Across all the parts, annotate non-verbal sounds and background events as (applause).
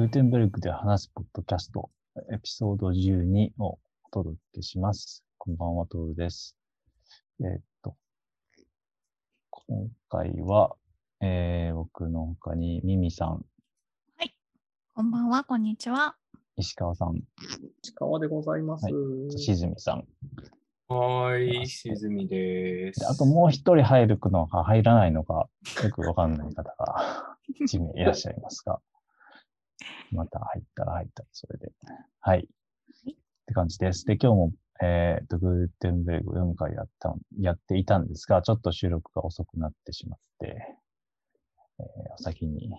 グーテンベルクで話すポッドキャスト、エピソード12をお届けします。こんばんは、トールです。えーっと、今回は、えー僕の他にミミさん、こんばんは、こんにちは。石川さん、石川でございます。はいしずみさん。はーい、しずみです。であともう一人入るのか入らないのか、よくわかんない方が (laughs) 1名いらっしゃいますが、また入ったら入ったらそれで。はい。って感じです。で、今日も、えー、とグーテンベルグ4回やったん、やっていたんですが、ちょっと収録が遅くなってしまって、えーお先に、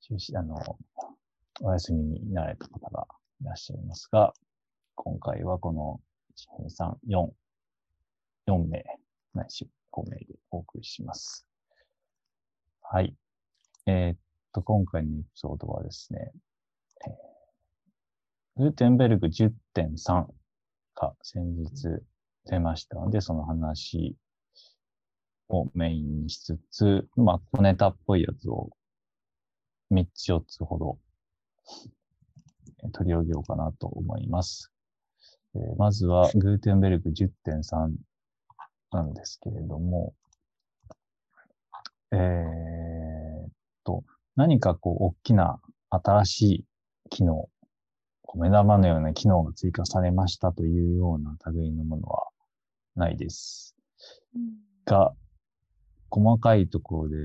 中止、あの、お休みになられた方がいらっしゃいますが、今回はこの1、2、3、4、4名、ないし5名でお送りします。はい。えーっと、今回のエピソードはですね、えーグーテンベルグ10.3が先日出ましたので、その話をメインにしつつ、まあ、小ネタっぽいやつを3つ4つほどえー取り上げようかなと思います。えーまずは、グーテンベルグ10.3なんですけれども、えーっと、何かこう、大きな新しい機能、目玉のような機能が追加されましたというような類のものはないです。が、細かいところで、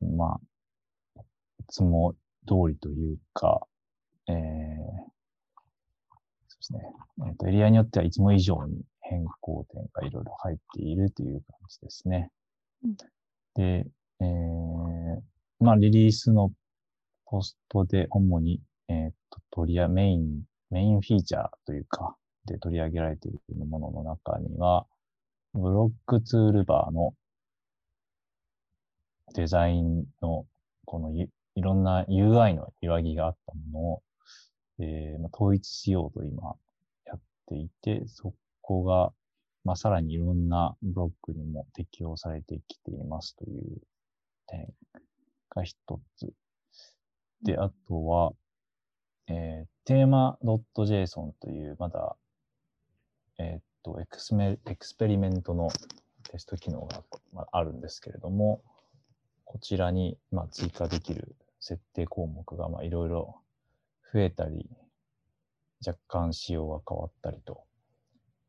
まあ、いつも通りというか、えー、そうですね。えっ、と、エリアによってはいつも以上に変更点がいろいろ入っているという感じですね。うんで、えー、まあ、リリースのポストで主に、えっ、と、取り上メイン、メインフィーチャーというか、で取り上げられているものの中には、ブロックツールバーのデザインの、このいろんな UI の揺らぎがあったものを、えーま、統一しようと今やっていて、そこが、まあ、さらにいろんなブロックにも適用されてきていますという点が一つ。で、あとは、えー、 theme.json という、まだ、えーっとエクスメ、 experiment のテスト機能が、まあ、るんですけれども、こちらに、まあ、追加できる設定項目が、まあ、いろいろ増えたり、若干仕様が変わったりと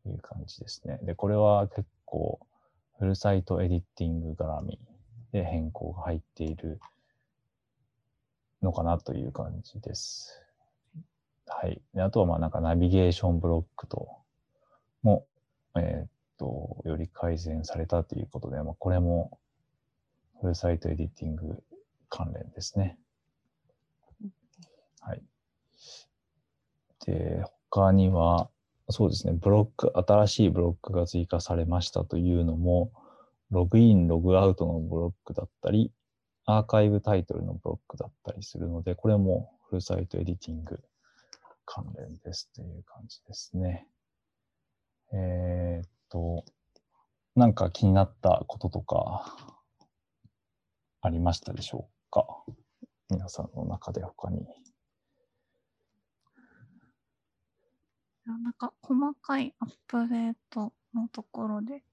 いう感じですね。で、これは結構、フルサイトエディティング絡みで変更が入っているのかなという感じです。はい。であとは、まあ、なんかナビゲーションブロックとも、えーっと、より改善されたということで、まあ、これもフルサイトエディティング関連ですね。はい。で、他には、そうですね、ブロック、新しいブロックが追加されましたというのも、ログイン、ログアウトのブロックだったり、アーカイブタイトルのブロックだったりするので、これもフルサイトエディティング関連ですという感じですね。えーっと、なんか気になったこととか、ありましたでしょうか？皆さんの中で他に。なんか細かいアップデートのところで。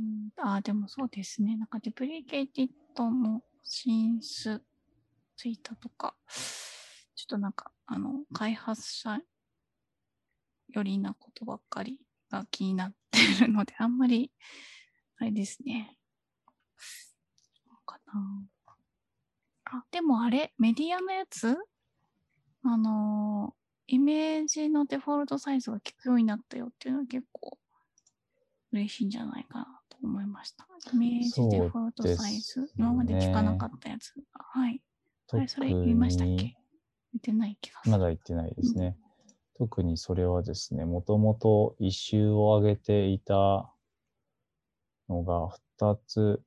うん、あ、でもそうですね。なんかデプリケイティッドの進出ツイートとか、ちょっとなんか、あの、開発者よりなことばっかりが気になってるので、あんまり、あれですね。かな。あ、でもあれ、メディアのやつ？あのイメージのデフォルトサイズが効くようになったよっていうのは結構嬉しいんじゃないかな思いました。イメージデフォルトサイズ、ね今まで効かなかったやつが。はい。あれ、それ言いましたっけ？見てない気がする。まだ言ってないですね。特にそれはですね、もともと一周を上げていたのが2つ、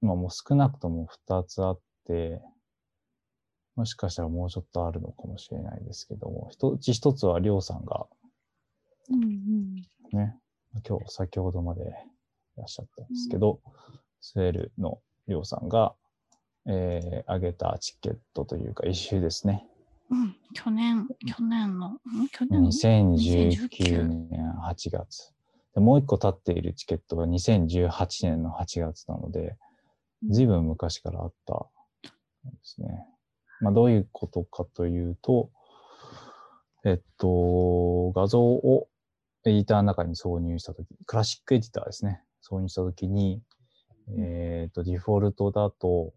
まあもう少なくとも2つあって、もしかしたらもうちょっとあるのかもしれないですけども、一うち一つはりょうさんがうんうん。ね、今日先ほどまでいらっしゃったんですけど、スウェルのりょうさんが、えー上げたチケットというか、一周ですね。うん。去年、去年の、ん？去年？の2019年8月。でもう一個経っているチケットが2018年の8月なので、ずいぶん昔からあったんですね。まあ、どういうことかというと、えっと、画像をエディターの中に挿入したとき、クラシックエディターですね。挿入したときに、えっと、デフォルトだと、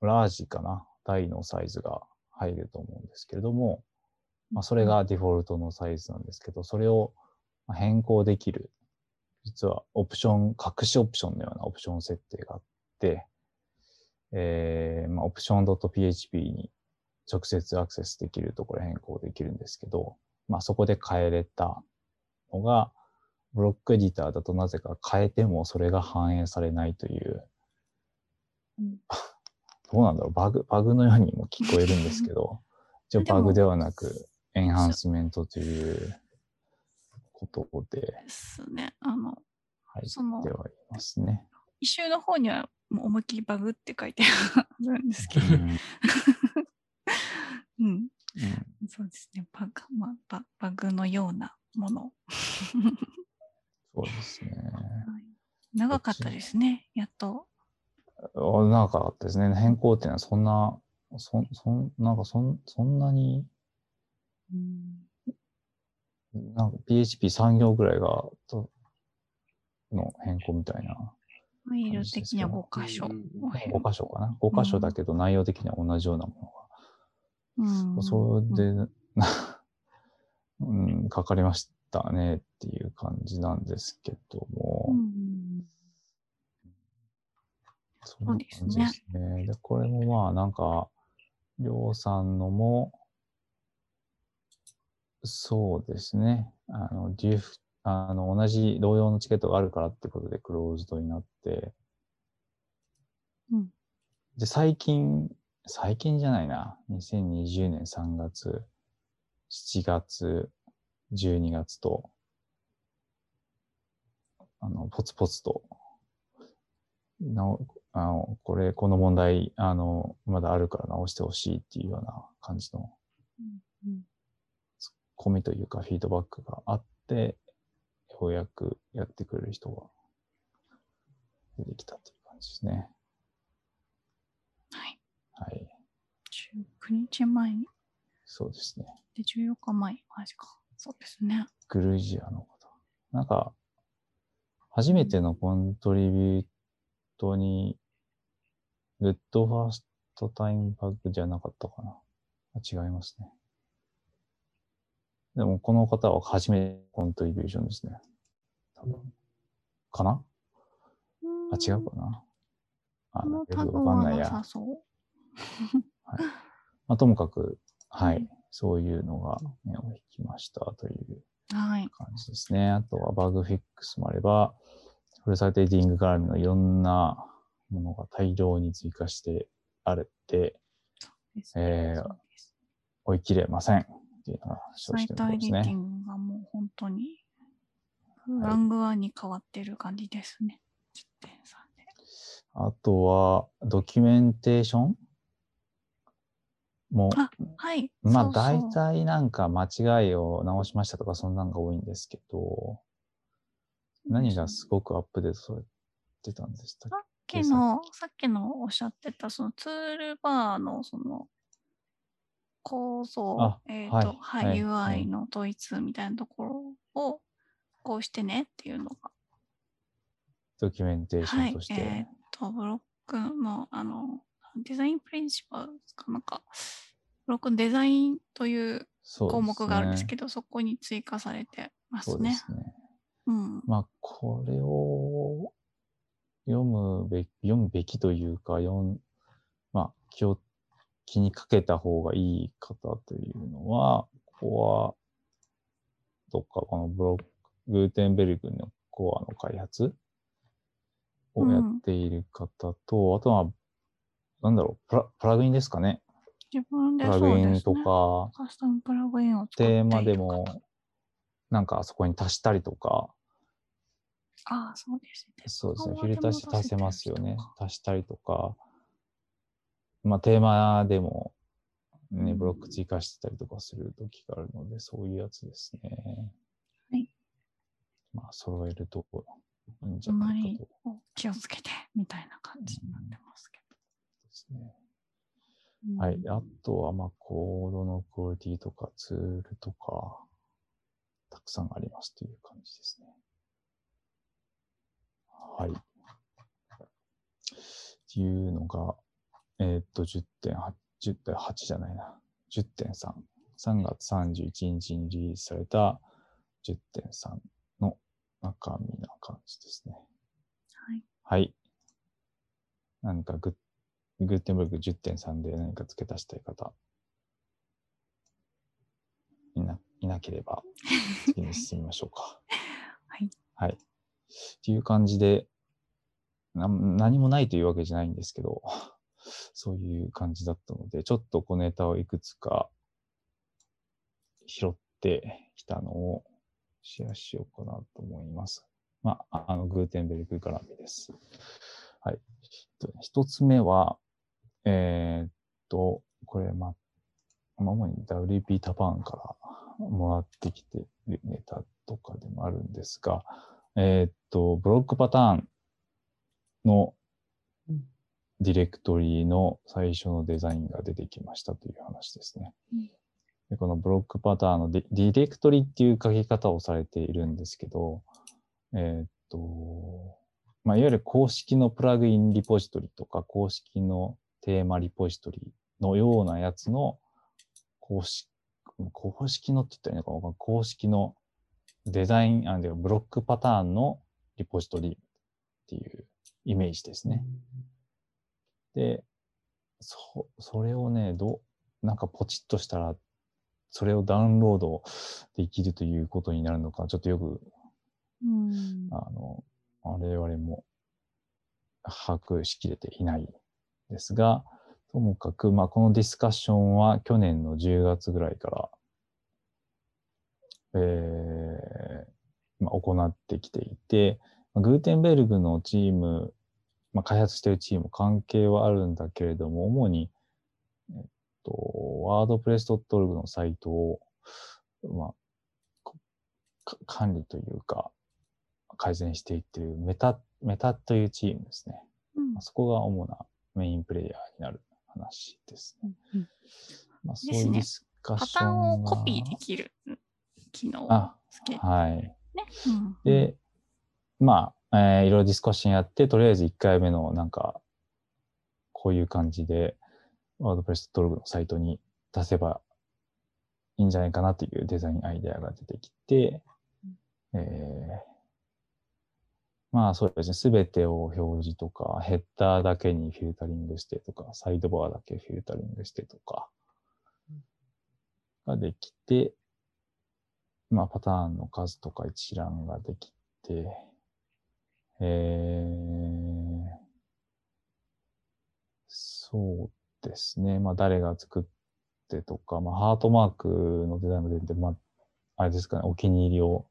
ラージかな？大のサイズが入ると思うんですけれども、まあ、それがデフォルトのサイズなんですけど、それをまあ変更できる、実はオプション、隠しオプションのようなオプション設定があって、えーまあ、オプション .php に直接アクセスできるところ変更できるんですけど、まあ、そこで変えれたのが、ブロックエディターだとなぜか変えてもそれが反映されないという、うん。どうなんだろう、バグ、バグのようにも聞こえるんですけど、(laughs) 一応バグではなく、エンハンスメントということで。ですね。あの、入そのってはいますね。一周の方にはもう思いっきりバグって書いてあるんですけど、うん。(laughs) うん。うん、そうですね。バグ、まあ、ババグのようなもの。そうですね。長かったですね。やっと。あ長かったですね。変更っていうのはそんな、そん、そん、なんかそん、そんなに、うんなんか PHP3 行ぐらいが、との変更みたいな。ファイル的には5箇所。うん5箇所かな ?5 箇所だけど内容的には同じようなもうんのが。それで、うん、(laughs) かかりましたねっていう感じなんですけども。うんそんな感じですね。で、これもまあなんか、りょうさんのも、そうですね。あの、デュフ、あの、同じ同様のチケットがあるからってことでクローズドになって、うんで、最近、最近じゃないな。2020年3月、7月、12月と、あの、ポツポツと、なお、あの、これ、この問題、あの、まだあるから直してほしいっていうような感じのうんコミというかフィードバックがあって、ようやくやってくれる人が出てきたっていう感じですね。はい。はい。19日前に。そうですね。で、14日前。マジか。そうですね。グルジアの方。なんか、初めてのコントリビュートに、グッドファーストタイムバグじゃなかったかな。あ違いますね。でも、この方は初めてコントリビューションですね。多分。かな？あ、違うかな？あ、よくわかんないや。なさそう。まあ、ともかく、はい。そういうのが目を引きましたというはい。感じですね。あとはバグフィックスもあれば、フルサイトエディング絡みのいろんなものが大量に追加してあるってえー追い切れませんっていうのが正サイ直なところですトエディティね。ングがもう本当に、ラングワンに変わってる感じですね。10.3で。あとは、ドキュメンテーションも、あはい。まあ大体なんか間違いを直しましたとかそんなのが多いんですけど、何がすごくアップデートされてたんでしたっさっきの、さっきのおっしゃってた、そのツールバーのその構造あ、えっ、はい。と、はい、はい。はい。UI の統一みたいなところをこうしてねっていうのが、けドキュメンテーショはい。ンとし、て。えっ、と、ブロックの、あの、デザインプリンシパルか？なんか、ブロックのデザインという項目があるんですど、けど、そこに追加されてますね。そうですね。うん。まあ、これを読むべき、読むべきというか、読ん、まあ、気を、気にかけた方がいい方というのは、ここは、どっかこのブロック、グーテンベルグのコアの開発をやっている方と、あとは、なんだろうプラ、プラグインですかね。自分でプラグインとか、カスタムプラグインを作っているテーマで方も、なんかそこに足したりとか、ああ、そうですね。そうですね。フフィルターして足せますよね。足したりとか、まあ、テーマでも、ね、うんブロック追加してたりとかするときがあるので、そういうやつですね。はい。まあ、揃えるといいんじゃない隣かと。を気をつけてみたいな感じになってますけですね。ど。はい。うんあとは、まあ、コードのクオリティとかツールとか、たくさんありますという感じですね。はい。っていうのが、えーっと、10.8、10.8じゃないな。10.3。3月31日にリリースされた10.3の中身な感じですね。はい。はい。何かグッグーテンブルク10.3で何か付け足したい方、いな、いなければ、(laughs) 次に進みましょうか。はい。はい。っていう感じで、な何もないというわけじゃないんですけど、(laughs) そういう感じだったので、ちょっと小ネタをいくつか拾ってきたのをシェアしようかなと思います。まあ、あの、グーテンベルク絡みです。はい。と一つ目は、えーっと、これ、まあ、主に WP タパーンからもらってきてるネタとかでもあるんですが、えーっと、ブロックパターンのディレクトリの最初のデザインが出てきましたという話ですね。うんでこのブロックパターンのディディレクトリっていう書き方をされているんですけど、えーっと、まあ、いわゆる公式のプラグインリポジトリとか公式のテーマリポジトリのようなやつの公式、公式のって言ったらいいのか公式のデザイン、あ、でブロックパターンのリポジトリっていうイメージですね。で、そ、それをね、どう、なんかポチッとしたら、それをダウンロードできるということになるのか、ちょっとよく、うん。あの、我々も把握しきれていないですが、ともかく、まあ、このディスカッションは去年の10月ぐらいから、えーまあ、行ってきていて、まあグーテンベルグのチーム、まあ、開発しているチーム関係はあるんだけれども、主に、えっと、wordpress.org のサイトを、まあ、管理というか、改善していっているメタ、メタというチームですね。うんまあそこが主なメインプレイヤーになる話ですね。うんまあ、そうですねいうディスカッパションターンをがコピーできる機能をあつけてはい。ね。うんで、まあ、えーいろいろディスカッションやって、とりあえず1回目のなんか、こういう感じで、WordPress.org のサイトに出せばいいんじゃないかなというデザインアイデアが出てきて、えーまあそうですね、すべてを表示とか、ヘッダーだけにフィルタリングしてとか、サイドバーだけフィルタリングしてとか、ができて、まあパターンの数とか一覧ができて、えー、そうですね。まあ誰が作ってとか、まあハートマークのデザインも出て、まああれですかね、お気に入りを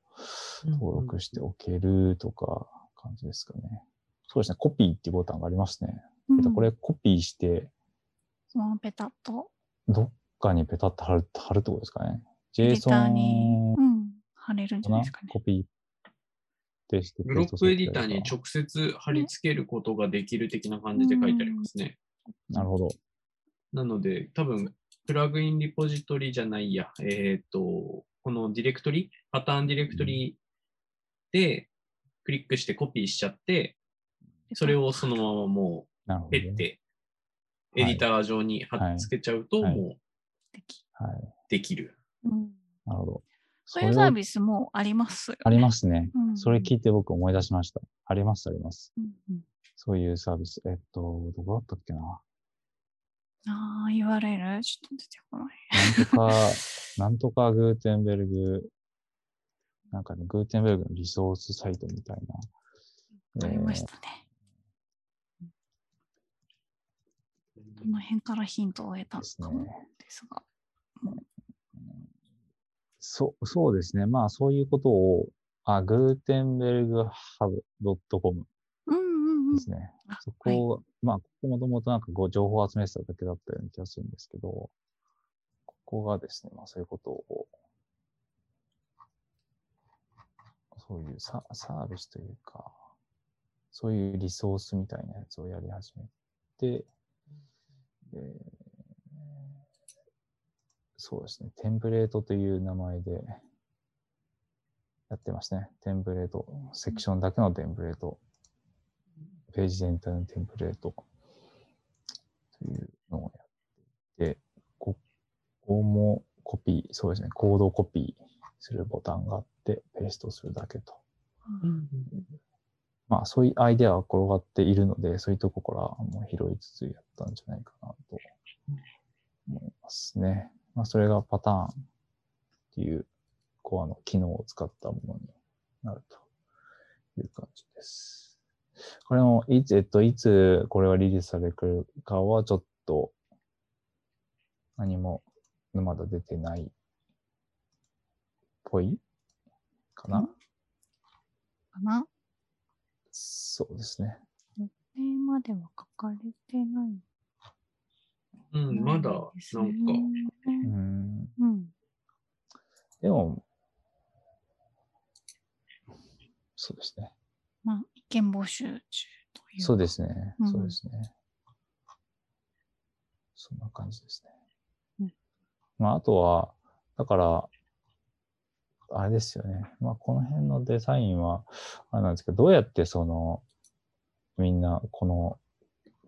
登録しておけるとか感じですかね。そうですね、コピーっていうボタンがありますね。うんこれコピーして、そのままペタッとどっかにペタッと貼る、貼るってことですかね。JSON に、うん、貼れるんじゃないですかね。コピーってしてブロックエディターに直接貼り付けることができる的な感じで書いてありますね。なるほど。なので、多分、プラグインリポジトリじゃないや、えっ、と、このディレクトリ、パターンディレクトリでクリックしてコピーしちゃって、それをそのままもう、なるほど、ね。ペって、エディター上に貼っつけちゃうと、はいもうできはい。できる。うんなるほど。そういうサービスもありますよね。ありますね。うんそれ聞いて僕思い出しました。あります、あります。うんうんそういうサービス。えっと、どこだったっけな？ああ、URL? ちょっと出てこない。なんとか、なんとかグーテンベルグ、なんかね、グーテンベルグのリソースサイトみたいな。ありましたね。この辺からヒントを得たですねかもですが。そう、そうですね。まあ、そういうことを、あ、グーテンベルグハブんうんうんで。すね。そこ、まあ、ここもともとなんかこう情報を集めてただけだったような気がするんですけど、ここがですね、まあそういうことを、そういうササービスというか、そういうリソースみたいなやつをやり始めて、でそうですね、テンプレートという名前でやってますね。テンプレート、セクションだけのテンプレート、ページ全体のテンプレートというのをやっていて、ここもコピー、そうですね、コードコピーするボタンがあって、ペーストするだけと。うんまあ、そういうアイデアが転がっているので、そういうとこからもう拾いつつやったんじゃないかなと思いますね。まあ、それがパターンっていうコアの機能を使ったものになるという感じです。これも、いつ、えっと、いつこれはリリースされるかはちょっと何もまだ出てないっぽいかな、うんかな？そうですね。テーマでは書かれてない。うん、まだ、なんか、うーん。うん。でも、そうですね。まあ、意見募集中という。そうですね。うんそうですね。そんな感じですね。うんまあ、あとは、だから、あれですよね。まあ、この辺のデザインは、あれなんですけど、どうやってその、みんな、この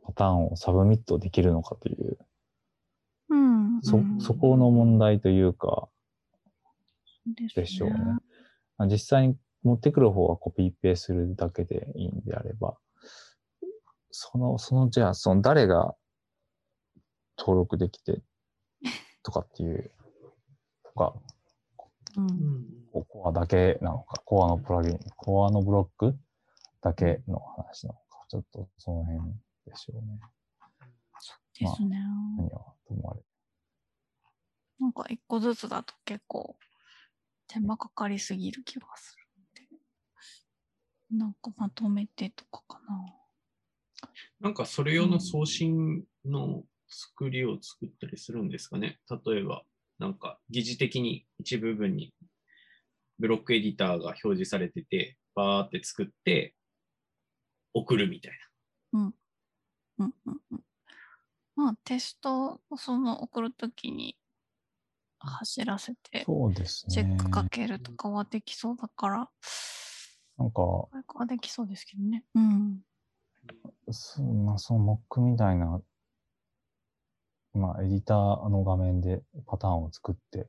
パターンを submit できるのかという、うん。そうん、そこの問題というか、でしょうね。まあ実際に持ってくる方はコピーペするだけでいいんであれば、その、その、じゃあ、その誰が登録できてとかっていう、とか、コアだけなのか、コアのプラグイン、コアのブロックだけの話なのか、ちょっとその辺でしょうね。ですね。何はと思われなんか一個ずつだと結構手間かかりすぎる気がするんで。なんかまとめてとかかな。なんかそれ用の送信の作りを作ったりするんですかね。例えば、なんか疑似的に一部分にブロックエディターが表示されてて、バーって作って送るみたいうんうんうん。まあテストをその送るときに走らせてそうですね。チェックかけるとかはできそうだから、なんか、これはできそうですけどね。うん。そまあ、そのモックみたいな、まあ、エディターの画面でパターンを作って、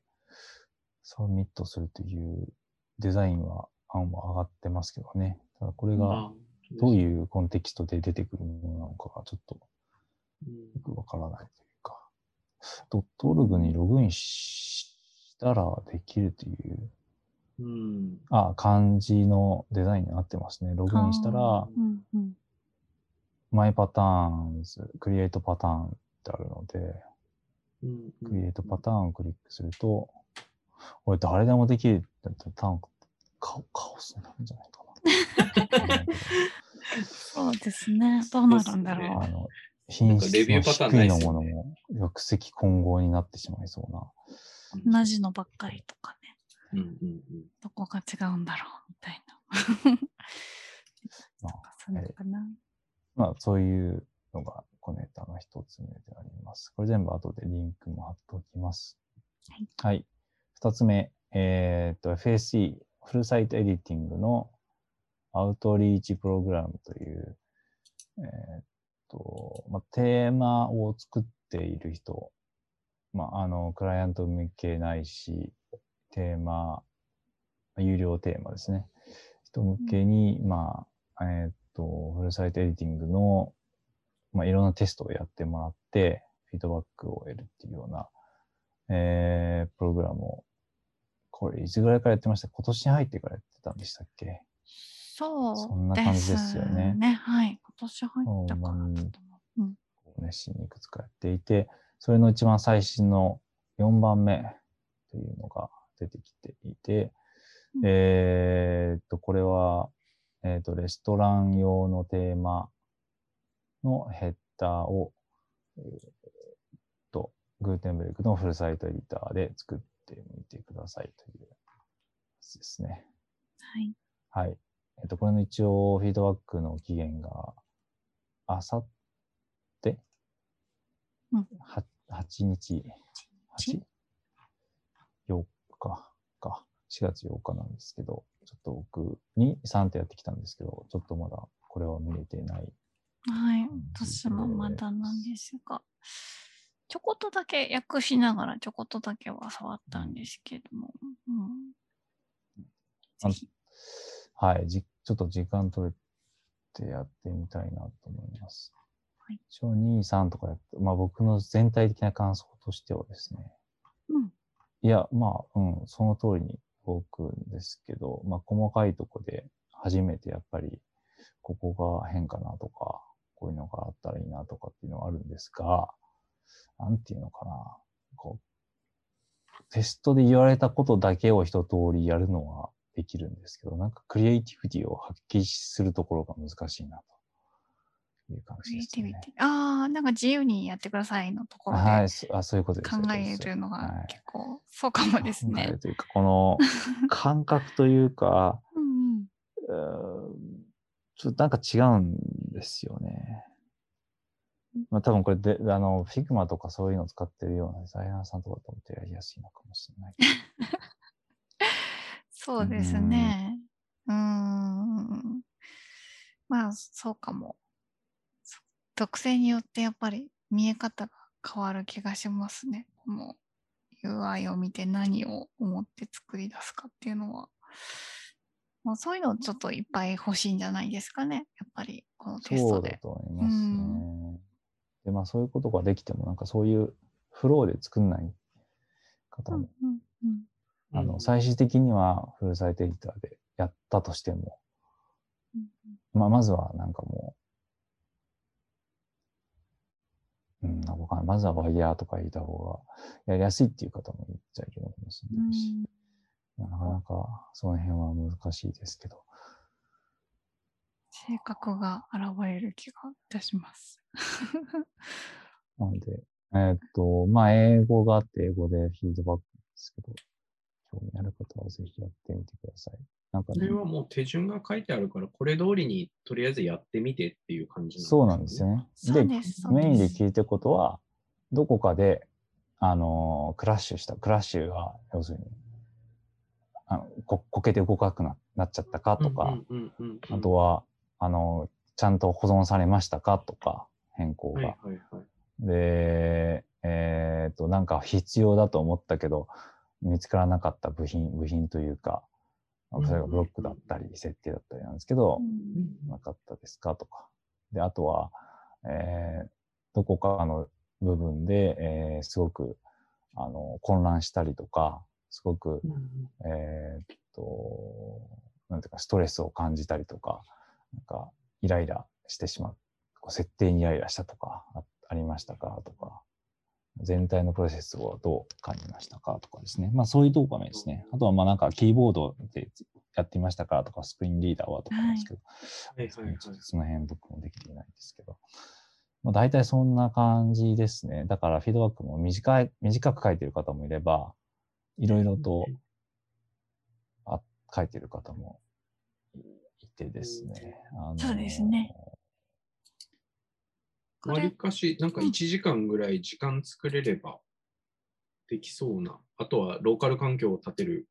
submit するというデザインは、案は上がってますけどね。ただこれな。があどういうコンテキストで出てくるものなのかがちょっとうんよくわからないというか、ドットオルグにログインしたらできるという、うん。あ、漢字のデザインになってますね。ログインしたら。マイパターンズ、クリエイトパターンってあるので、うんクリエイトパターンをクリックすると、俺誰でもできるって言ったら多分カオカオスになるんじゃないかな。(laughs) そうですね。どうなるんだろう。あの、品質レビュのーパターン低いいっすよねものも、玉石混合になってしまいそうな。同じのばっかりとかね。うんうんうん。どこが違うんだろうみたいな。(laughs) ま (laughs) なんかそういうのかな。まあ、そういうのが小ネタの一つ目であります。これ全部後でリンクも貼っておきます。はい。はい。二つ目、えーっと、FSE、フルサイトエディティングのアウトリーチプログラムという、えーっと、まあ、テーマを作っている人、まあ、あの、クライアント向けないし、テーマ、有料テーマですね。人向けに、まあ、えーっと、フルサイトエディティングの、まあ、いろんなテストをやってもらって、フィードバックを得るっていうような、えー、プログラムを、これいつぐらいからやってました？今年に入ってからやってたんでしたっけ？そうそんな感じですよねはい。今年入ったからだと思う。うん。熱心にいくつかやっていて、それの一番最新の4番目というのが出てきていて、うんえーっと、これは、えーっと、レストラン用のテーマのヘッダーを、えーっと、グーテンベルクのフルサイトエディターで作ってみてくださいというやつですね。はい。はい。えっと、これの一応、フィードバックの期限が、あさって、うんは8日、ち 8? 4日か、4月8日なんですけど、ちょっと僕に3手やってきたんですけど、ちょっとまだこれは見れてない。はい。私もまだなんですが、ちょこっとだけ訳しながらちょこっとだけは触ったんですけども、うん。はい、じちょっと時間取れてやってみたいなと思います。はい一応2、3とかやって、まあ僕の全体的な感想としてはですね、うん。いや、まあ、うん、その通りに動くんですけど、まあ、細かいとこで初めてやっぱり、ここが変かなとか、こういうのがあったらいいなとかっていうのはあるんですが、なんていうのかな。こう、テストで言われたことだけを一通りやるのはできるんですけど、なんかクリエイティビティを発揮するところが難しいなという感クリエイじですね。ティビティ？ああ、なんか自由にやってくださいのところではい、そあそういうことです。考えるのがはい結構そうかもですねる。というか、この (laughs) 感覚というか、うんうん。ちょっとなんか違うんですよね。まあ多分これで、あの、Figma とかそういうのを使ってるようなデザイナーさんとかだと思ってやりやすいのかもしれない。そうですね。うーん。まあ、そうかも。特性によってやっぱり見え方が変わる気がしますね。もう UI を見て何を思って作り出すかっていうのは。まあ、そういうのちょっといっぱい欲しいんじゃないですかね。やっぱりこのテストで。そうだと思いますね。で、まあそういうことができても、なんかそういうフローで作んない方も、うんうんうんあの、最終的にはフルサイトエディターでやったとしても、うんまあ、まずはなんかもう、うん、なんかまずはワイヤーとか入れた方がやりやすいっていう方もいっちゃいるのかもしれないし、なかなかその辺は難しいですけど。性格が現れる気がいたします。(laughs) なんで、えーっと、まあ、英語があって、英語でフィードバックですけど、興味ある方はぜひやってみてください。なんかねこれ、はもう手順が書いてあるから、これ通りにとりあえずやってみてっていう感じそうなんですよね。そうでメインで聞いてることは、どこかで、あのークラッシュした、クラッシュが、要するに、あのここけて動かなくななっちゃったかとか、あとは、あのーちゃんと保存されましたかとか、変更が。はいはいはい。で、えっ、と、なんか必要だと思ったけど、見つからなかった部品、部品というか、それがブロックだったり、設定だったりなんですけど、なかったですかとか。で、あとは、えーどこかの部分で、えーすごく、あの、混乱したりとか、すごく、えーっと、なんていうか、ストレスを感じたりとか、なんか、イライラしてしまう。こう設定にイライラしたとか、あありましたかとか、全体のプロセスをどう感じましたかとかですね。まあ、そういうとこがですね。あとは、まあ、なんか、キーボードでやってみましたかとか、スクリーンリーダーはとかですけど。その辺僕もできていないんですけど。まあ、大体そんな感じですね。だからフィードバックも短い、短く書いてる方もいれば、いろいろとあ書いてる方もいてですね。あのそうですね。こわりれ、かし、なんか1時間ぐらい時間作れればできそうな。あとはローカル環境を立てる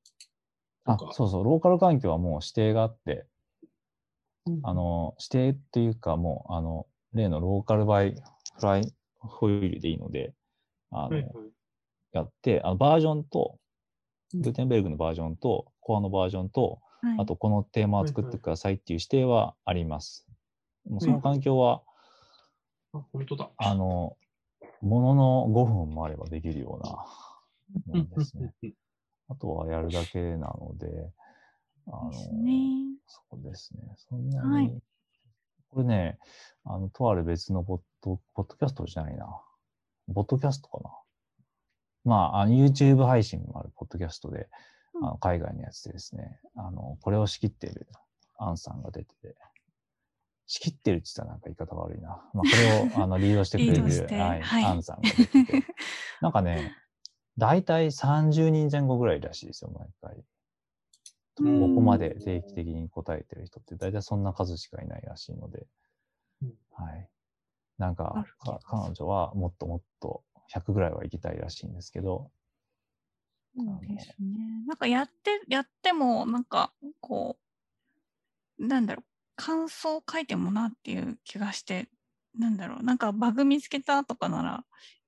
とあか。、そうそう、ローカル環境はもう指定があって、うんあの、指定っていうかもう、あの、例のローカルバイフライホイールでいいので、あの、はいはいやって、あのバージョンと、グーテンベルグのバージョンと、コアのバージョンと、はいあとこのテーマを作ってくださいっていう指定はあります。もうその環境は、あ、本当だ。あの、ものの5分もあればできるようなものですね。あとはやるだけなので、あの、ですね。そうですね。そんなに、はいこれね、あの、とある別のポッド、ポッドキャストじゃないな。ポッドキャストかな。まあ、YouTube 配信もあるポッドキャストで、うん。あの海外のやつでですね、あの、これを仕切っているアンさんが出てて、仕切ってるって言ったらなんか言い方悪いな。まあ、これを (laughs) あのリードしてくれる、はい、はい。アンさんが出てて。(laughs) なんかね、大体30人前後ぐらいらしいですよ、毎回。うん。ここまで定期的に答えてる人って大体そんな数しかいないらしいので。うん、はい。なんか彼女はもっともっと100ぐらいは行きたいらしいんですけど、そうですね。なんかやって、やっても、なんか、こう、なんだろう、感想を書いてもなっていう気がして、なんだろう、なんかバグ見つけたとかなら、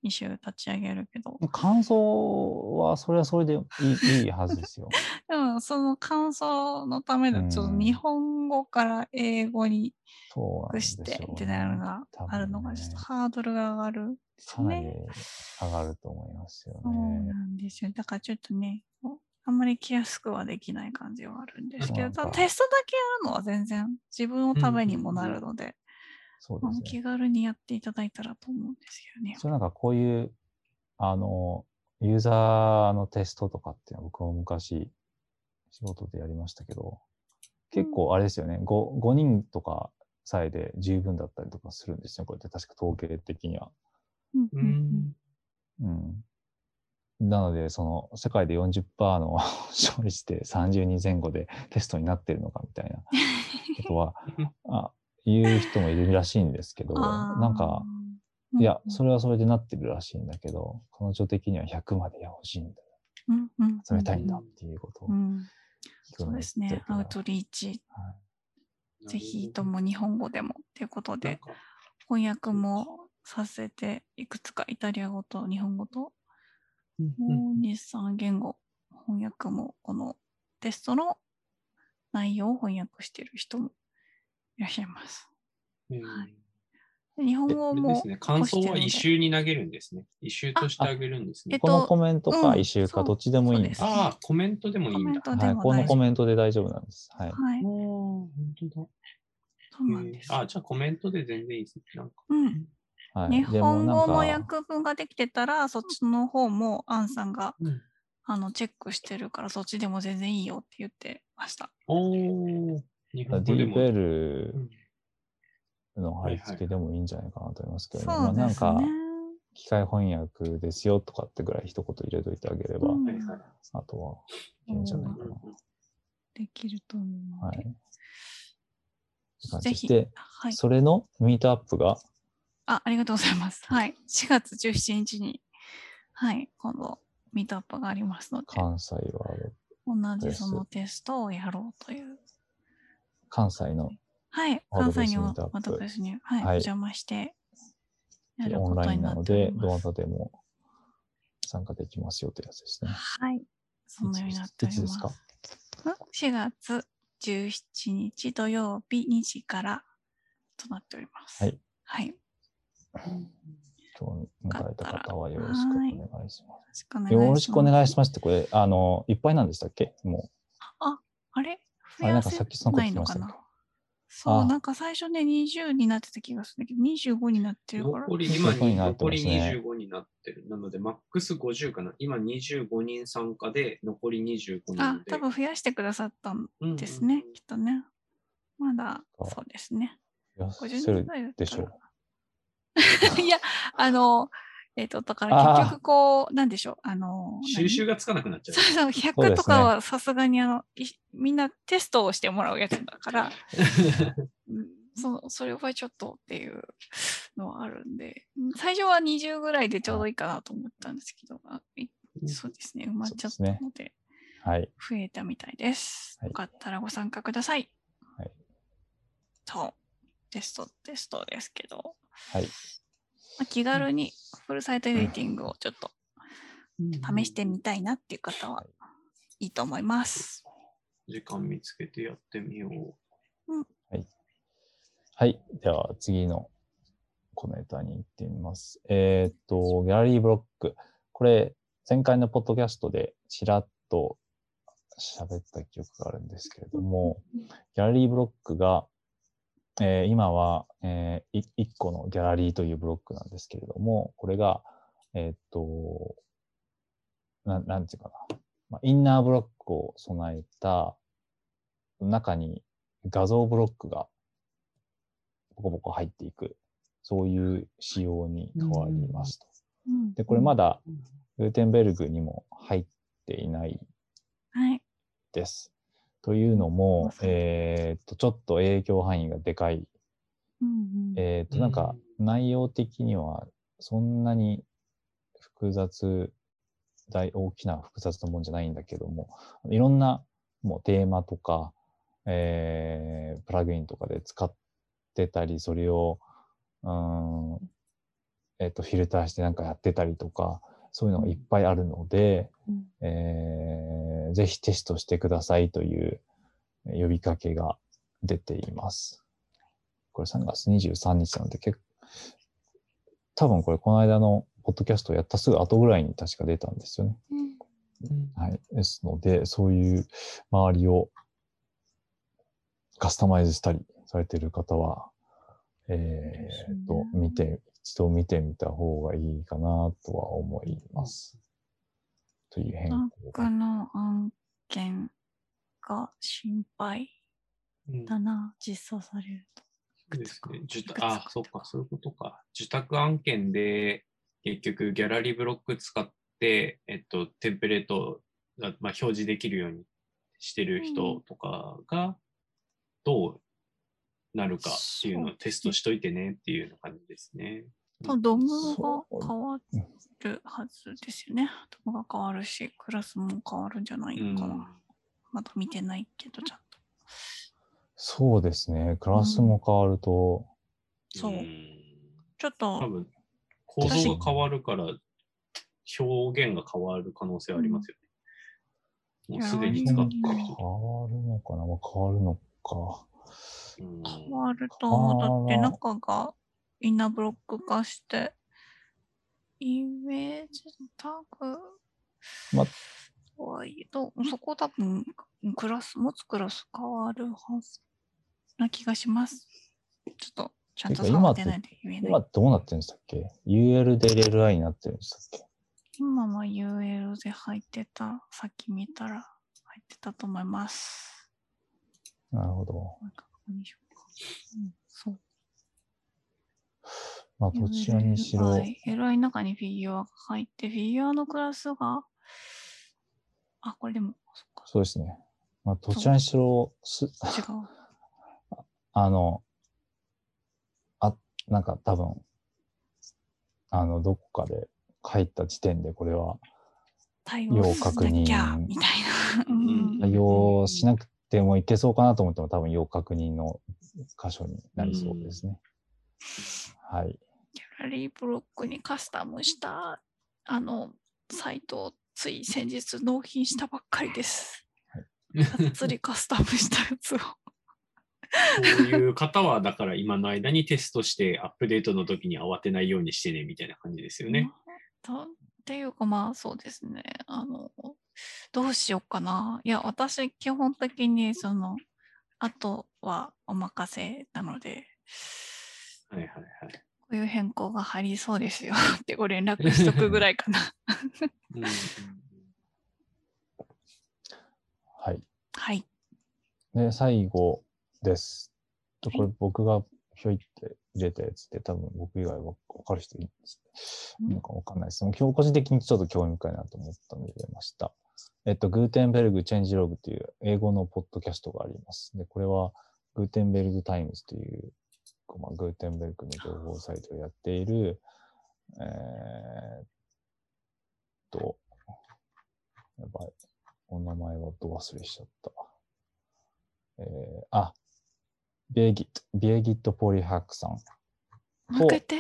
一周立ち上げるけど、感想はそれはそれでいいいいはずですよ。(laughs) でもその感想のための、ちょっと日本語から英語にし。てってなるのがあるのが、ちょっとねハードルが上がるんですかなりね。上がると思いますよそうね。なんですよ。だからちょっとね、あんまり来やすくはできない感じはあるんですけど、テストだけやるのは全然自分のためにもなるので、そうですね。気軽にやっていただいたらと思うんですよね。それなんかこういう、あの、ユーザーのテストとかっていうのは僕も昔仕事でやりましたけど、結構あれですよね、5, 5人とかさえで十分だったりとかするんですよ、これって確か統計的には。うんううんん。うん。なので、その世界で40%の (laughs) 勝利して30人前後でテストになってるのかみたいなことは、(laughs) あ言う人もいるらしいんですけど、なんか、うん。いや、それはそれでなってるらしいんだけど、彼女的には100まで欲しいんだ。うんうん。集めたいんだっていうことをそうですね。アウトリーチ、はい。ぜひとも日本語でもということで、翻訳もさせて、いくつかイタリア語と日本語と、うんもう2、3言語、翻訳も、このテストの内容を翻訳している人もいらっしゃいます。日本え語もあれですね。感想は一一周に投げるんですね。一周としてあげるんですねえっ。とこのコメントかうん一周そうかどっちでもいいんです。ああ、コメントでもいいんだ。コメントではい、このも大丈夫。コメントで大丈夫なんです。はい。はい、ああ、本当だ。そうなんです。えーあ、じゃあコメントで全然いいですね。なんか。うん、はい、日本語ので訳文ができてたら、そっちの方もアンさんがうん、あのチェックしてるから、そっちでも全然いいよって言ってました。おー、日もなんか本語でも。DeepL うんの貼り付けでもいいんじゃないかなと思いますけど、ねなんか、機械翻訳ですよとかってぐらい一言入れといてあげれば、うんあとはいいんじゃないかな。できると思。はい。ぜひ、はい。それのミートアップが、あ、ありがとうございます。はい。4月17日に、はい、今度、ミートアップがありますので、関西は、同じそのテストをやろうという。関西のはい。関西にもミートアップワードベースに、はい、はいお邪魔して、オンラインなので、どな。たでも参加できますよというやつですね。はい。そのようになっております。か？ん ?4 月17日土曜日2時からとなっております。はい。はい。よ今日迎えた方はよろしくお願いします。す。よろしくお願いしますって、これ、あの、いっぱいなんでしたっけもあれあれなんかさっきそんなこと言ってまそう、あなんか最初ね、20になってた気がするんだけど、25になってるから。残り、今25になって残りますね25になってる。なので、マックス50かな。今25人参加で、残り25人で。あ、多分増やしてくださったんうんですね、きっとね。まだ、あそうですね。う、いや50せる人ぐらいだったらでしょう。(laughs) いや、あの、えっ、と、だから結局こう、なんでしょう、あの、収集がつかなくなっちゃう。そうそう、そう100ですねとかはさすがにあの、いみんなテストをしてもらうやつだから、(laughs) うんそそれはちょっとっていうのはあるんで、うん最初は20ぐらいでちょうどいいかなと思ったんですけど、そうですね、埋まっちゃったので、はい。増えたみたいです。はいよかったらご参加ください。はい。そう、テスト、テストですけど、はい。まあ、気軽にフルサイトエディティングをちょっと試してみたいなっていう方はいいと思います。時間見つけてやってみよう。はい。では、次のコメントに行ってみます。えーっと、ギャラリーブロック。これ、前回のポッドキャストでちらっと喋った記憶があるんですけれども、ギャラリーブロックが、えー今は、えー、1個のギャラリーというブロックなんですけれども、これが、えーっと、ななんていうかな、まあ、インナーブロックを備えた中に画像ブロックがポコポコ入っていく、そういう仕様に変わりますと。うんで、これまだグーテンベルグにも入っていない。です。というのもえーっと、ちょっと影響範囲がでかい。うんうん。えーっと、なんか内容的にはそんなに複雑、大大きな複雑なもんじゃないんだけども、いろんなもうテーマとか、えープラグインとかで使ってたり、それを、うーん、えっ、と、フィルターしてなんかやってたりとか、そういうのがいっぱいあるので、うんえーぜひテストしてくださいという呼びかけが出ています。これ3月23日なので結構、多分これこの間のポッドキャストをやったすぐ後ぐらいに確か出たんですよね。うんはい。ですので、そういう周りをカスタマイズしたりされている方は、えーっと、見て、一度見てみた方がいいかなとは思います。という変更僕の案件が心配うんだな、実装されると。そうですね。受託あ、そっか、そういうことか。受託案件で、結局、ギャラリーブロック使って、えっと、テンプレートが、まあ、表示できるようにしてる人とかが、どうなるかっていうのをテストしといてねっていうような感じですね。とドムがそう変わるはずですよね。ドムが変わるし、クラスも変わるんじゃないのかな。まだ見てないけど、ちゃんと。そうですね。クラスも変わると、そうんちょっ多と、分、構造が変わるから、表現が変わる可能性ありますよね。もうすでに使って変る人と。わるのかな、まあ、変わるのか。うん変わると思う。だって中がインナーブロック化して、イメージタグまはいえど、そこ多分クラス、持つクラス変わるはずな気がします。ちょっとちゃんと触ってないで言えない。今どうなってるんでしたっけ ?UL で LLI になってるんでしたっけ？今は UL で入ってた、さっき見たら入ってたと思います。なるほど。うん、そう。まあ、どちらにしろ、LI の中にフィギュアが入って、フィギュアのクラスが、あ、これでも、そうですね。まあ、どちらにしろ、す、違う。(laughs) あの、あ、なんか多分、あの、どこかで書いた時点でこれは対応しなきゃ、みたいな。(laughs) うん対応しなくてもいけそうかなと思っても多分要確認の箇所になりそうですね。はい。リーブロックにカスタムした、あの、サイトをつい先日納品したばっかりです。がっつりカスタムしたやつを。そういう方は、だから今の間にテストしてアップデートの時に慌てないようにしてねみたいな感じですよね。とっていうかまあそうですね。あの、どうしようかな。いや、私基本的にその、あとはお任せなので、はいはいはい。こういう変更が入りそうですよってご連絡しとくぐらいかな。うんうんはい。はい。で、最後です。とこれ僕がひょいって入れたやつで多分僕以外わわかる人いるうんのかわかんないです。もう今日個人的にちょっと興味深いなと思ったので入れました。えっと、グーテンベルグチェンジログという英語のポッドキャストがあります。で、これはグーテンベルグタイムズというまあ、グーテンベルグの情報サイトをやっている、えーっと、やばい。お名前はど忘れしちゃった。えー、あ、ビエギット、ビエギット・ポリハックさん。もう一回言って。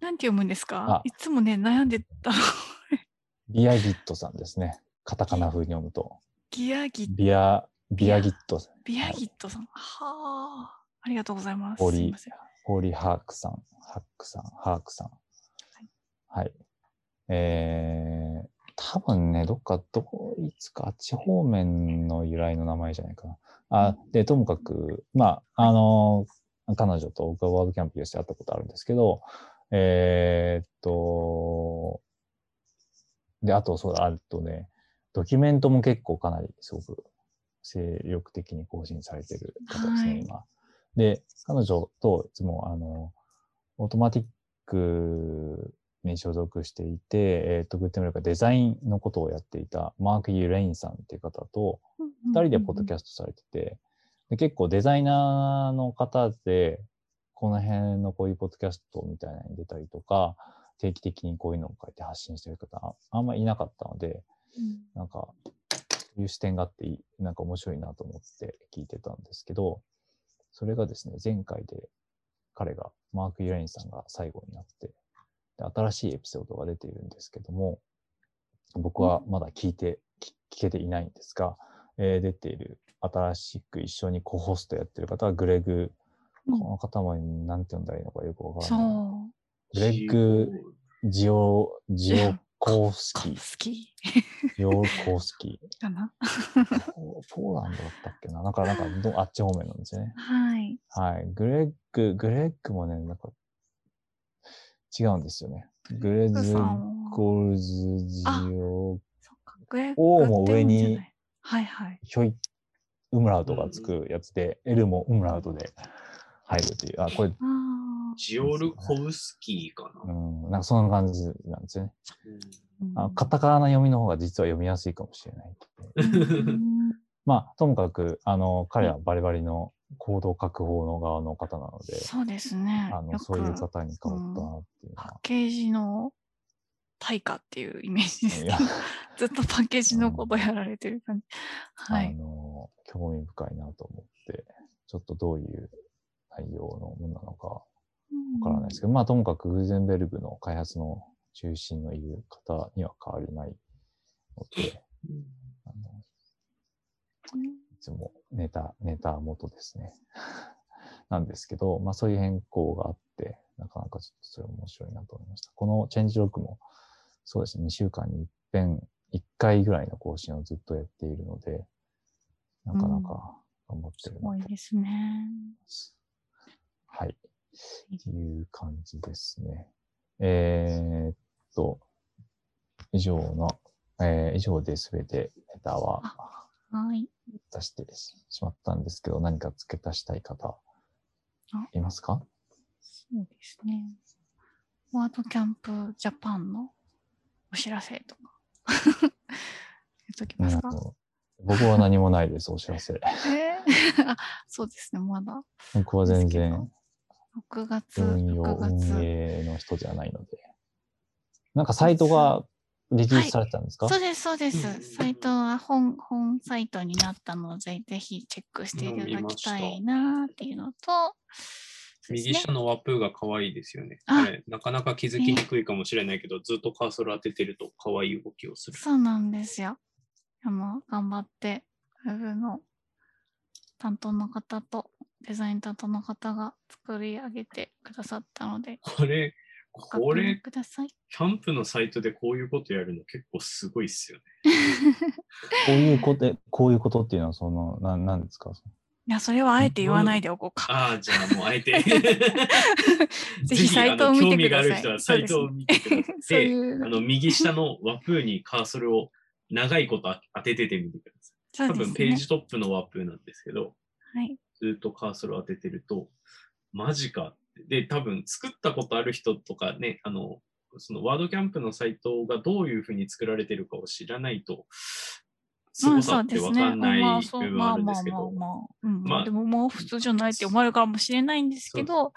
なんて読むんですか？あいつもね、悩んでた。(laughs) ビアギットさんですね。カタカナ風に読むと。ギアギビア、ビアギット、ビアギットさん。はあ。ありがとうございます。ポリすいません。ポリハークさん、ハックさん、ハークさん。はい。えー、多分ね、どっかドイツかあっち方面の由来の名前じゃないかな。あ、で、ともかく、まあ、あの、彼女と僕はワードキャンプでして会ったことあるんですけど、えーっと、で、あと、そうだ、あとね、ドキュメントも結構かなりすごく精力的に更新されてる方ですね、はい今。で、彼女といつも、あの、オートマティックに所属していて、えっ、と、グッテンブレイクはデザインのことをやっていたマーク・ユレインさんっていう方と、二人でポッドキャストされてて、で結構デザイナーの方で、この辺のこういうポッドキャストみたいなのに出たりとか、定期的にこういうのを書いて発信してる方ああんまりいなかったので、うん。なんか、そういう視点があってなんか面白いなと思って聞いてたんですけど、それがですね、前回で彼が、マーク・ユレインさんが最後になって、で新しいエピソードが出ているんですけども、僕はまだ聞いて、聞聞けていないんですが、えー出ている、新しく一緒にコホストやってる方はグレグ、うんこの方も何て呼んだらいいのかよくわからそない。う。グレッグ・ジオ、ジオコースキ好ー、きジオコースキー。かな？ポポーランドだったっけな？なんか、なんかど、あっち方面なんですよね。はい。はい。グレッグ、グレッグもね、なんか、違うんですよね。グレズグさんは？ゴルズジオ、そっか。グレッグ O も上にはいはい。ひょい、ウムラウトがつくやつで、L もウムラウトで入るという、あ、これ。ジオルコブスキーかな。うん、なんかそんな感じなんですよね。うんあカタカナ読みの方が実は読みやすいかもしれない。うんまあ、ともかく、あの、彼はバリバリの行動確保の側の方なので、そうですね。あの、そういう方に変わったなっていうのは。パッケージの対価っていうイメージですいやね。(laughs) ずっとパッケージのことやられてる感じ。はあい。の、興味深いなと思って、ちょっとどういう内容のものなのかわからないですけど、まあともかくグーゼンベルグの開発の中心のいる方には変わりないので、あのうんいつもネタ、ネタ元ですね。(laughs) なんですけど、まあそういう変更があって、なかなかちょっとそれ面白いなと思いました。このチェンジロックも、そうですね、2週間に一遍、1回ぐらいの更新をずっとやっているので、なかなか頑張ってするなと思いまごいですね。す。はい。っていう感じですね。えーっと、以上の、えー以上で全てネタははい。出してしまったんですけど、何か付け足したい方あ、いますか？そうですね。ワードキャンプジャパンのお知らせとか。(laughs) 言っときますか？うん僕は何もないです、お知らせ。(laughs) えー？(laughs) あそうですね、まだ。僕は全然6月、運用、6月。運営の人じゃないので。なんかサイトがリリースされてたんですか、そうです、そうでうんす。サイトは本、本サイトになったので、ぜひチェックしていただきたいなっていうのと、ね右下のワプーが可愛いですよね。ああれなかなか気づきにくいかもしれないけど、ずっとカーソル当ててると可愛い動きをする。そうなんですよ。あの、頑張って、ウェブの担当の方と、デザイン担当の方が作り上げてくださったので、これ、ごこ確認れ、ください。キャンプのサイトでこういうことやるの結構すごいっすよね。(laughs) こういうこと、えこういうことっていうのは、その、ななんですか？いや、それはあえて言わないでおこうか。ああ、じゃあもうあえて。(laughs) ぜひサイトを見てください興味がある人はサイトを見てください。そうでいうあの右下のワプーにカーソルを長いこと当てててみてください。ね分ページトップのワプーなんですけど、はい。ずっとカーソルを当ててると、マジかって。で、多分作ったことある人とかね、あの、そのワードキャンプのサイトがどういうふうに作られてるかを知らないと、すごさってわかんないまあ部分はあるんでまあまあすけど、まあ、うん、まあ。でももう普通じゃないって思われるかもしれないんですけど、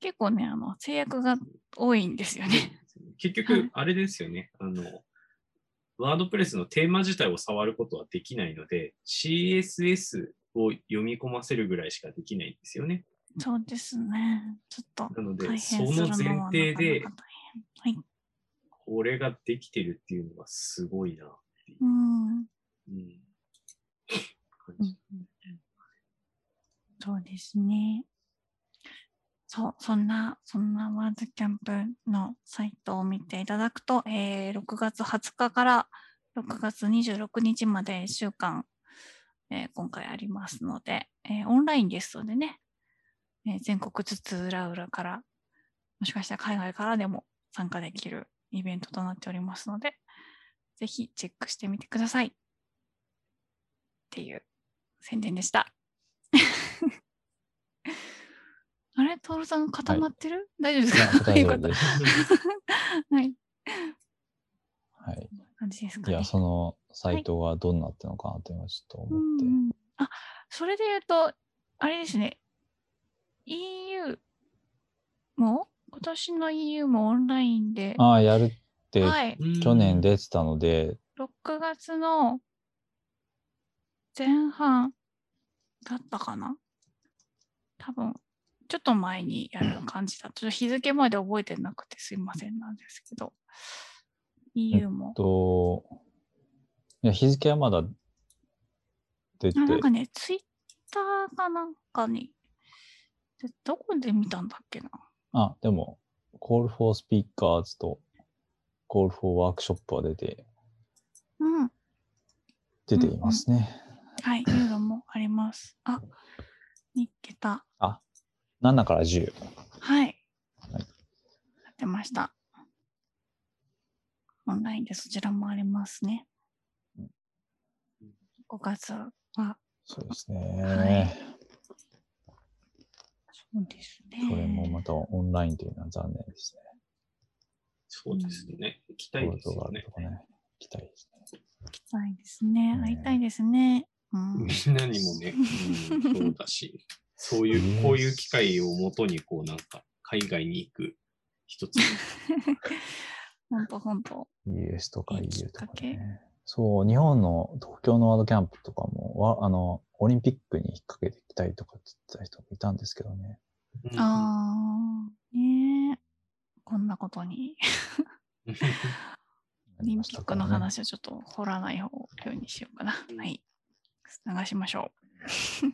結構ね、あの、制約が多いんですよね。結はい。局、あれですよね、あの、ワードプレスのテーマ自体を触ることはできないので、CSS を読み込ませるぐらいしかできないんですよね。そうですね。ちょっとなので、大そ変するの前提で。はい。これができてるっていうのがすごいなっていう。うん。うん感じそうですね。そう、そんな、そんなワードキャンプのサイトを見ていただくと、えー6月20日から6月26日まで1週間、えー今回ありますので、えーオンラインですのでね、えー全国津々浦々から、もしかしたら海外からでも参加できるイベントとなっておりますので、ぜひチェックしてみてください。っていう宣伝でした。(laughs) あれ？トールさん固まってる、大丈夫ですい大丈夫で。す。(laughs) はい。はい。感じですかね。いや、そのサイトがどうなってるのかなって今ちょっとう思って。んうんあ、それで言うと、あれですね。EU も、今年の EU もオンラインで、ああ、やるってはい。去年出てたので、6月の前半だったかな？多分、ちょっと前にやる感じだ。ちょっと日付まで覚えてなくてすいませんなんですけど、EU も。と、いや、日付はまだ出て。あ、なんかね、ツイッターかなんかに、でどこで見たんだっけな？あ、でも、Call for Speakers と Call for Workshop は出て、うん。出ていますね。はい、いうのもあります。あ、見っけた。7から10。はい。はいやってました。オンラインでそちらもありますね。5月は、そうですね。はいそうですね。それもまたオンラインというのは残念ですね。そうですね。行きたいですね。行きたいですね。行きたいですね。ね会いたいですね。うん。みんなにもね、(laughs) うん、そうだし、そういう、こういう機会をもとに、こうなんか、海外に行く一つのほんとほんと。US とかいいき EU っかけとかね。そう、日本の東京のワードキャンプとかも、わあの、オリンピックに引っ掛けてきたいとかって言ってた人もいたんですけどね。うんあー、ねえ。こんなことに。(laughs) オリンピックの話をちょっと掘らない方ようにしようかな。はい。流しましょう。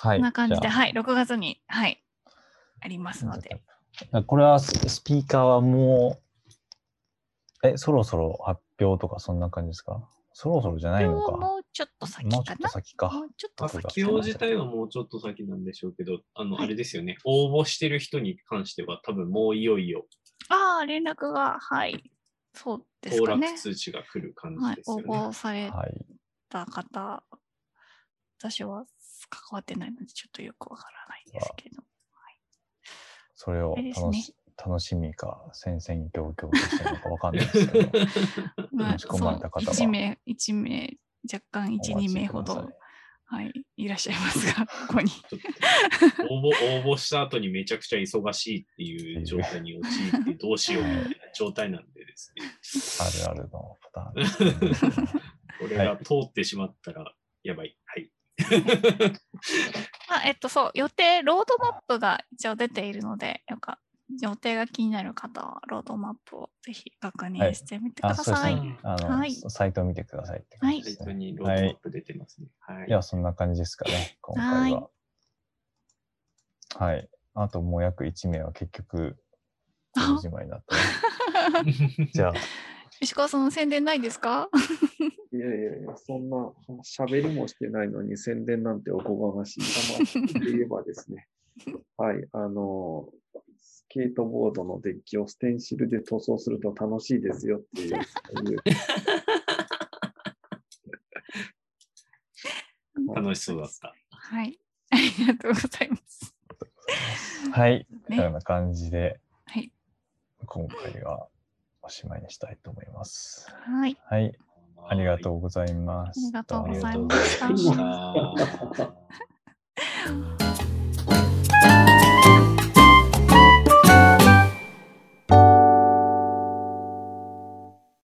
はい。こんな感じで、はい、6月に、はい、ありますので。これはススピーカーはもう、え、そろそろ発表とかそんな感じですか？そろそろじゃないのか。もうちょっと先もうちょっとかな。先か。もうちょっと発先表自体はもうちょっと先なんでしょうけど、あの、はいあれですよね、応募してる人に関しては、多分もういよいよああ、連絡が、はい、そうですね。通知が来る感はい、応じですよね。募されはい。た方、私は関わってないので、ちょっとよくわからないんですけど。それをあれですね楽し,、楽しみか、戦々恐々としてるのかわかんないですけど、(laughs) ま申し込まれた方は1名、一名、若干1、2お待ち名ほどはい、いらっしゃいますが、(laughs) ここに。応募応募した後にめちゃくちゃ忙しいっていう状態に陥ってどうしようみたいな状態なんでですね。(laughs) あるあるのパターンね。これが通ってしまったらやばい。はい。あえっと、そう、予定、ロードマップが一応出ているので、よか予定が気になる方は、ロードマップをぜひ確認してみてくあ、ださい。そうですね。あの、はいサイトを見てくださいって感じですね。サイトにロードマップ出てますね。はい。いや、そんな感じですかね、今回は。はい。あともう約1名は結局、あじまいになったね。(laughs) じゃあ、石川さん、宣伝ないですか？いやいやいや、そんな喋りもしてないのに宣伝なんておこがましい。まあ、で言えばですね、(laughs) はい、あの、スケートボードのデッキをステンシルで塗装すると楽しいですよっていう、(laughs) 楽しそうだった。はい。ありがとうございます。はい。ねこんな感じで、はい。今回はおしまいにしたいと思います。はい。はい。ありがとうございます。ありがとうございました。(laughs)